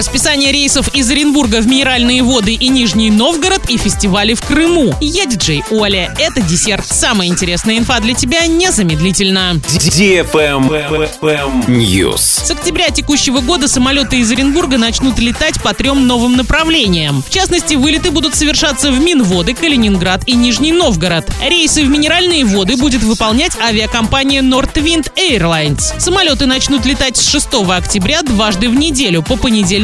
Расписание рейсов из Оренбурга в Минеральные воды и Нижний Новгород и фестивали в Крыму. Я диджей Оля. Это десерт. Самая интересная инфа для тебя незамедлительно. News. С октября текущего года самолеты из Оренбурга начнут летать по трем новым направлениям. В частности, вылеты будут совершаться в Минводы, Калининград и Нижний Новгород. Рейсы в Минеральные воды будет выполнять авиакомпания Nordwind Airlines. Самолеты начнут летать с 6 октября дважды в неделю, по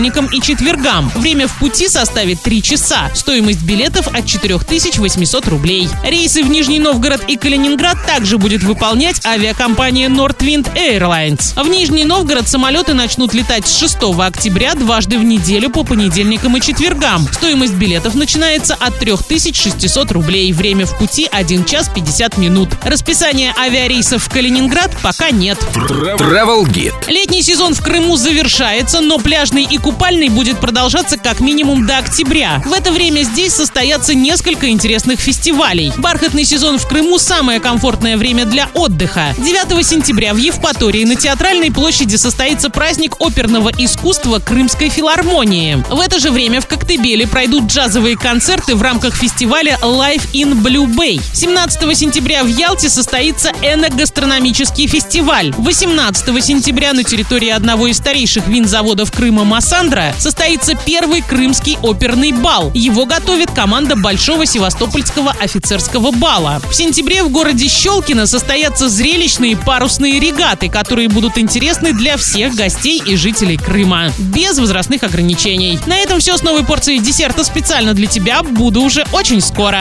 понедельникам и четвергам. Время в пути составит 3 часа. Стоимость билетов от 4800 рублей. Рейсы в Нижний Новгород и Калининград также будет выполнять авиакомпания Nordwind Airlines. В Нижний Новгород самолеты начнут летать с 6 октября дважды в неделю по понедельникам и четвергам. Стоимость билетов начинается от 3600 рублей. Время в пути 1 час 50 минут. Расписание авиарейсов в Калининград пока нет. Travel Guide. Летний сезон в Крыму завершается, но пляжный и купальный будет продолжаться как минимум до октября. В это время здесь состоятся несколько интересных фестивалей. Бархатный сезон в Крыму – самое комфортное время для отдыха. 9 сентября в Евпатории на Театральной площади состоится праздник оперного искусства Крымской филармонии. В это же время в Коктебеле пройдут джазовые концерты в рамках фестиваля Life in Blue Bay. 17 сентября в Ялте состоится эногастрономический фестиваль. 18 сентября на территории одного из старейших винзаводов Крыма Массандра состоится первый крымский оперный бал. Его готовит команда Большого Севастопольского офицерского бала. В сентябре в городе Щелкино состоятся зрелищные парусные регаты, которые будут интересны для всех гостей и жителей Крыма. Без возрастных ограничений. На этом все с новой порцией десерта специально для тебя. Буду уже очень скоро.